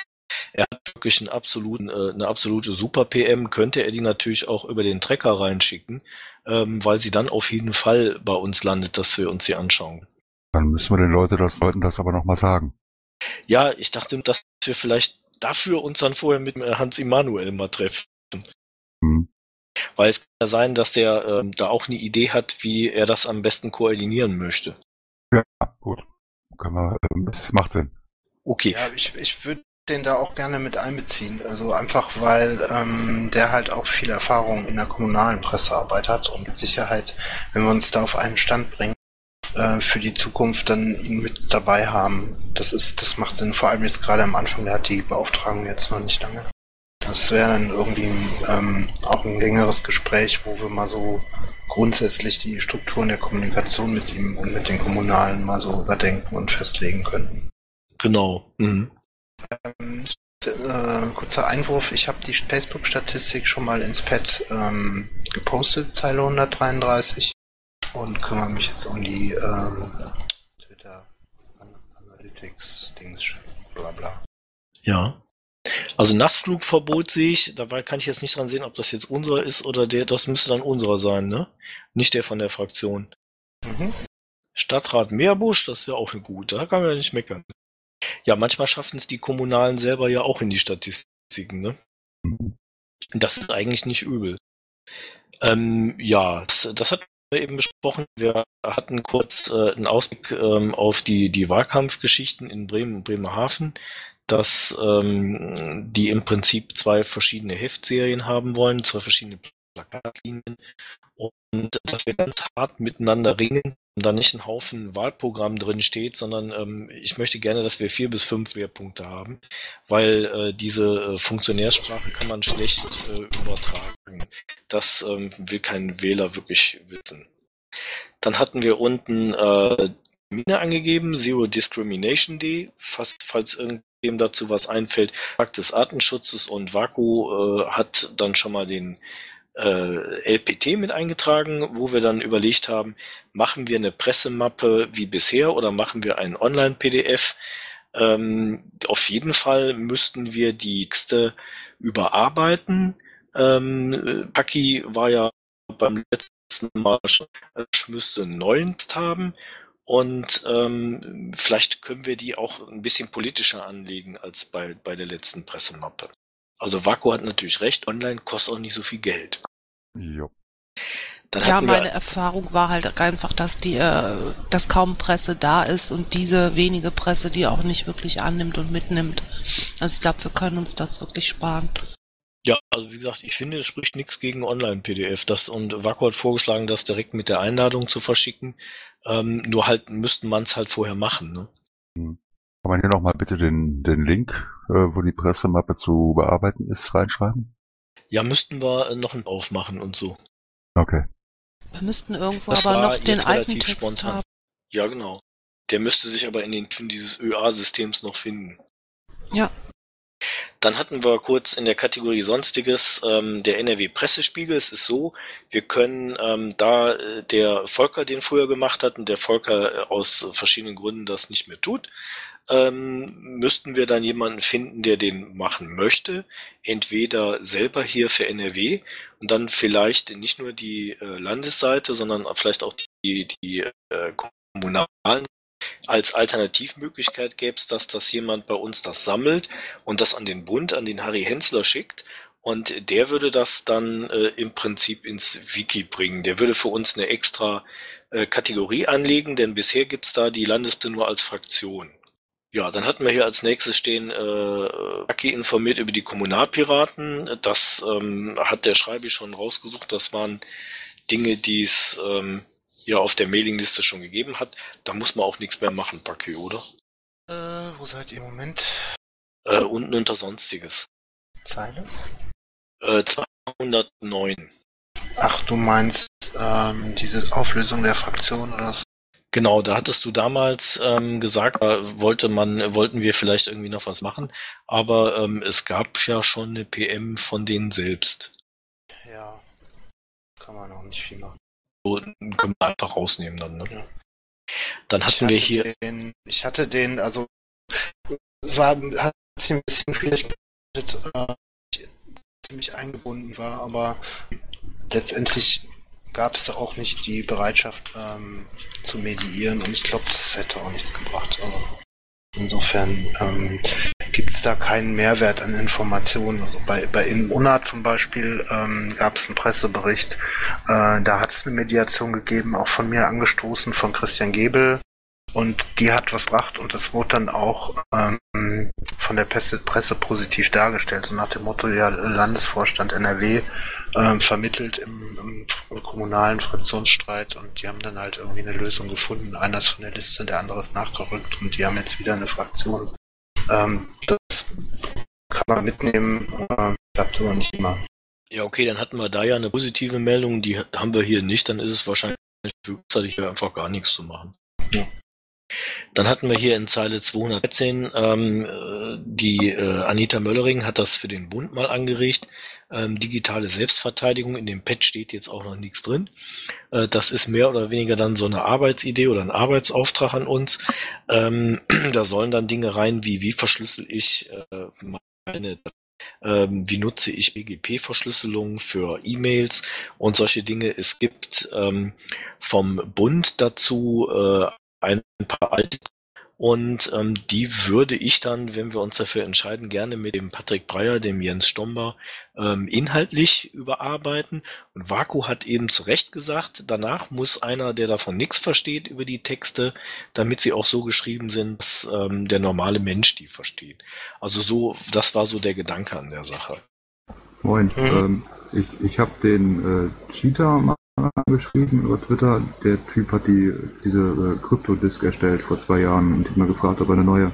er hat wirklich einen absoluten, äh, eine absolute Super-PM, könnte er die natürlich auch über den Trecker reinschicken, ähm, weil sie dann auf jeden Fall bei uns landet, dass wir uns sie anschauen. Dann müssen wir den Leuten das, Leuten das aber nochmal sagen. Ja, ich dachte, dass wir vielleicht dafür uns dann vorher mit äh, Hans Immanuel mal treffen. Hm. Weil es kann ja sein, dass der ähm, da auch eine Idee hat, wie er das am besten koordinieren möchte. Ja, Können wir, ähm, es macht Sinn. Okay. Ja, ich, ich würde den da auch gerne mit einbeziehen. Also einfach, weil ähm, der halt auch viel Erfahrung in der kommunalen Pressearbeit hat und mit Sicherheit, wenn wir uns da auf einen Stand bringen, äh, für die Zukunft dann ihn mit dabei haben. Das ist, das macht Sinn, vor allem jetzt gerade am Anfang, der hat die Beauftragung jetzt noch nicht lange. Das wäre dann irgendwie ähm, auch ein längeres Gespräch, wo wir mal so grundsätzlich die Strukturen der Kommunikation mit ihm und mit den Kommunalen mal so überdenken und festlegen könnten. Genau. Mhm. Ähm, äh, kurzer Einwurf, ich habe die Facebook-Statistik schon mal ins Pad ähm, gepostet, Zeile 133 und kümmere mich jetzt um die ähm, Twitter Analytics Dings bla bla. Ja. Also Nachtflugverbot sehe ich, dabei kann ich jetzt nicht dran sehen, ob das jetzt unserer ist oder der, das müsste dann unserer sein, ne? Nicht der von der Fraktion. Mhm. Stadtrat Meerbusch, das wäre auch gute, da kann man ja nicht meckern. Ja, manchmal schaffen es die Kommunalen selber ja auch in die Statistiken, ne? Das ist eigentlich nicht übel. Ähm, ja, das, das hat eben besprochen. Wir hatten kurz äh, einen Ausblick ähm, auf die, die Wahlkampfgeschichten in Bremen und Bremerhaven, dass ähm, die im Prinzip zwei verschiedene Heftserien haben wollen, zwei verschiedene Plakatlinien und dass wir ganz hart miteinander ringen und da nicht ein Haufen Wahlprogramm drin steht, sondern ähm, ich möchte gerne, dass wir vier bis fünf Wehrpunkte haben, weil äh, diese äh, Funktionärsprache kann man schlecht äh, übertragen. Das ähm, will kein Wähler wirklich wissen. Dann hatten wir unten äh, Termine angegeben, Zero Discrimination Day, fast falls irgendwem dazu was einfällt, Tag des Artenschutzes und Vaku äh, hat dann schon mal den äh, LPT mit eingetragen, wo wir dann überlegt haben, machen wir eine Pressemappe wie bisher oder machen wir ein Online-PDF? Ähm, auf jeden Fall müssten wir die Texte überarbeiten. Ähm, Paki war ja beim letzten Mal schon, ich müsste einen Text haben und ähm, vielleicht können wir die auch ein bisschen politischer anlegen als bei, bei der letzten Pressemappe. Also Vaku hat natürlich recht, online kostet auch nicht so viel Geld. Jo. Dann Ja, meine Erfahrung war halt einfach, dass die, äh, dass kaum Presse da ist und diese wenige Presse, die auch nicht wirklich annimmt und mitnimmt. Also ich glaube, wir können uns das wirklich sparen. Ja, also wie gesagt, ich finde, es spricht nichts gegen Online-PDF. Das und Vaku hat vorgeschlagen, das direkt mit der Einladung zu verschicken. Ähm, nur halt müssten man es halt vorher machen. Ne? Kann man hier nochmal bitte den, den Link, wo die Pressemappe zu bearbeiten ist, reinschreiben? Ja, müssten wir äh, noch einen aufmachen und so. Okay. Wir müssten irgendwo Das aber war noch den alten relativ Text spontan. haben. Ja, genau. Der müsste sich aber in den Tiefen dieses ÖA-Systems noch finden. Ja. Dann hatten wir kurz in der Kategorie Sonstiges ähm, der NRW-Pressespiegel. Es ist so, wir können, ähm, da äh, der Volker den früher gemacht hat und der Volker äh, aus verschiedenen Gründen das nicht mehr tut, ähm, müssten wir dann jemanden finden, der den machen möchte. Entweder selber hier für NRW und dann vielleicht nicht nur die äh, Landesseite, sondern vielleicht auch die, die äh, kommunalen als Alternativmöglichkeit gäbe es das, dass jemand bei uns das sammelt und das an den Bund, an den Harry Hensler schickt. Und der würde das dann äh, im Prinzip ins Wiki bringen. Der würde für uns eine extra äh, Kategorie anlegen, denn bisher gibt's da die Landesliste nur als Fraktion. Ja, dann hatten wir hier als nächstes stehen, äh, Aki informiert über die Kommunalpiraten. Das ähm, hat der Schreibi schon rausgesucht. Das waren Dinge, die es ähm, ja auf der Mailingliste schon gegeben hat. Da muss man auch nichts mehr machen, Paki, oder? Äh, wo seid ihr im Moment? Äh, unten unter Sonstiges. Zeile? Äh, 209. Ach, du meinst ähm, diese Auflösung der Fraktion oder so? Genau, da hattest du damals ähm, gesagt, da wollte man, wollten wir vielleicht irgendwie noch was machen, aber ähm, es gab ja schon eine PM von denen selbst. Ja. Kann man auch nicht viel machen. So können wir einfach rausnehmen dann. Ne? Ja. Dann hatten wir hier, Den, ich hatte den, also war hat sich ein bisschen schwierig äh, ich ziemlich eingebunden war, aber letztendlich gab es da auch nicht die Bereitschaft ähm, zu mediieren und ich glaube, das hätte auch nichts gebracht. Also insofern ähm, gibt es da keinen Mehrwert an Informationen. Also bei, bei in UNA zum Beispiel ähm, gab es einen Pressebericht, äh, da hat es eine Mediation gegeben, auch von mir angestoßen, von Christian Gebel. Und die hat was gebracht und das wurde dann auch ähm, von der Presse, Presse positiv dargestellt, so nach dem Motto, ja, Landesvorstand NRW ähm, vermittelt im, im, kommunalen Fraktionsstreit und die haben dann halt irgendwie eine Lösung gefunden. Einer ist von der Liste, der andere ist nachgerückt und die haben jetzt wieder eine Fraktion. Ähm, das kann man mitnehmen, äh, klappt aber nicht immer. Ja, okay, dann hatten wir da ja eine positive Meldung, die haben wir hier nicht, dann ist es wahrscheinlich frühzeitig einfach gar nichts zu machen. Ja. Dann hatten wir hier in Zeile 213, ähm, äh, die äh, Anita Möllering hat das für den Bund mal angeregt. Ähm, digitale Selbstverteidigung, in dem Pad steht jetzt auch noch nichts drin. Äh, das ist mehr oder weniger dann so eine Arbeitsidee oder ein Arbeitsauftrag an uns. Ähm, da sollen dann Dinge rein wie, wie verschlüssel ich äh, meine ähm, wie nutze ich BGP-Verschlüsselung für E-Mails und solche Dinge. Es gibt ähm, vom Bund dazu äh, ein paar alte und ähm, die würde ich dann, wenn wir uns dafür entscheiden, gerne mit dem Patrick Breyer, dem Jens Stomber, ähm, inhaltlich überarbeiten. Und Vaku hat eben zu Recht gesagt, danach muss einer, der davon nichts versteht über die Texte, damit sie auch so geschrieben sind, dass ähm, der normale Mensch die versteht. Also so, das war so der Gedanke an der Sache. Moin, mhm. ähm, ich, ich habe den äh, Cheater mal geschrieben über Twitter. Der Typ hat die, diese äh, Krypto-Disk erstellt vor zwei Jahren und hat mal gefragt, ob er eine neue,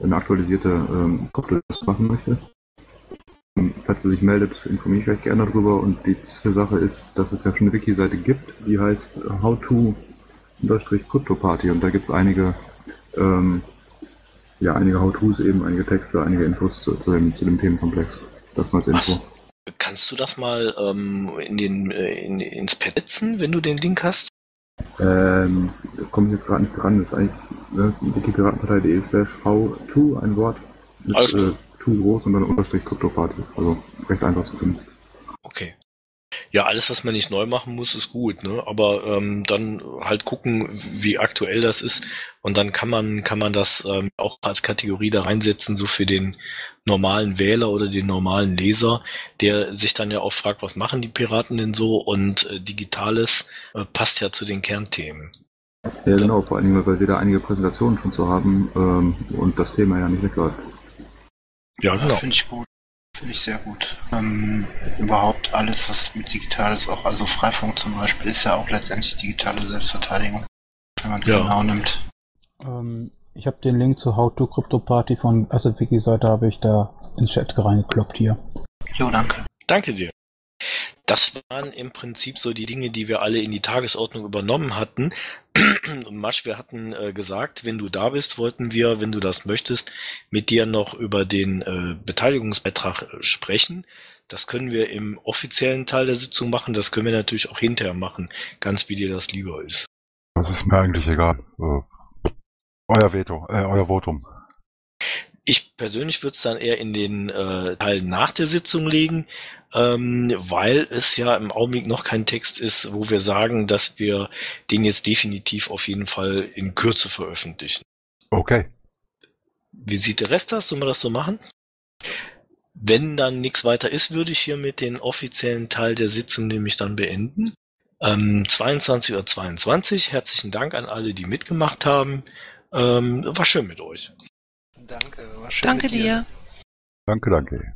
eine aktualisierte ähm, Krypto-Disk machen möchte. Und falls er sich meldet, informiere ich euch gerne darüber. Und die Sache ist, dass es ja schon eine Wiki-Seite gibt, die heißt how to Crypto Party und da gibt es einige, ähm, ja, einige How-Tos eben, einige Texte, einige Infos zu, zu, dem, zu dem Themenkomplex. Das mal als Info. Was? Kannst du das mal ähm, in den, äh, in, ins Pad setzen, wenn du den Link hast? Ähm, komme ich jetzt gerade nicht dran. Das ist eigentlich ne, wikipiratenpartei.de slash v2 ein Wort mit Alles äh, to groß und dann Unterstrich Kryptoparty. Also recht einfach zu finden. Okay. Ja, alles, was man nicht neu machen muss, ist gut, ne? Aber ähm, dann halt gucken, wie aktuell das ist. Und dann kann man, kann man das ähm, auch als Kategorie da reinsetzen, so für den normalen Wähler oder den normalen Leser, der sich dann ja auch fragt, was machen die Piraten denn so? Und äh, Digitales äh, passt ja zu den Kernthemen. Ja, genau, vor allen Dingen, weil wir da einige Präsentationen schon zu haben ähm, und das Thema ja nicht wegläuft. Ja, genau. Finde ich gut. Finde ich sehr gut. Ähm, überhaupt alles, was mit Digitales auch, also Freifunk zum Beispiel, ist ja auch letztendlich digitale Selbstverteidigung, wenn man es ja. genau nimmt. Ähm, ich habe den Link zur How to Crypto Party von SFWiki-Seite habe ich da ins Chat reingekloppt hier. Jo, danke. Danke dir. Das waren im Prinzip so die Dinge, die wir alle in die Tagesordnung übernommen hatten. Masch, wir hatten äh, gesagt, wenn du da bist, wollten wir, wenn du das möchtest, mit dir noch über den äh, Beteiligungsbeitrag äh, sprechen. Das können wir im offiziellen Teil der Sitzung machen, das können wir natürlich auch hinterher machen, ganz wie dir das lieber ist. Das ist mir eigentlich egal. Äh, euer Veto, äh, euer Votum. Ich persönlich würde es dann eher in den Teil nach der Sitzung legen, ähm, weil es ja im Augenblick noch kein Text ist, wo wir sagen, dass wir den jetzt definitiv auf jeden Fall in Kürze veröffentlichen. Okay. Wie sieht der Rest aus? Sollen wir das so machen? Wenn dann nichts weiter ist, würde ich hiermit den offiziellen Teil der Sitzung nämlich dann beenden. Ähm, 22.22 Uhr. Herzlichen Dank an alle, die mitgemacht haben. Ähm, war schön mit euch. Danke, war schön Danke dir. dir. Danke, danke.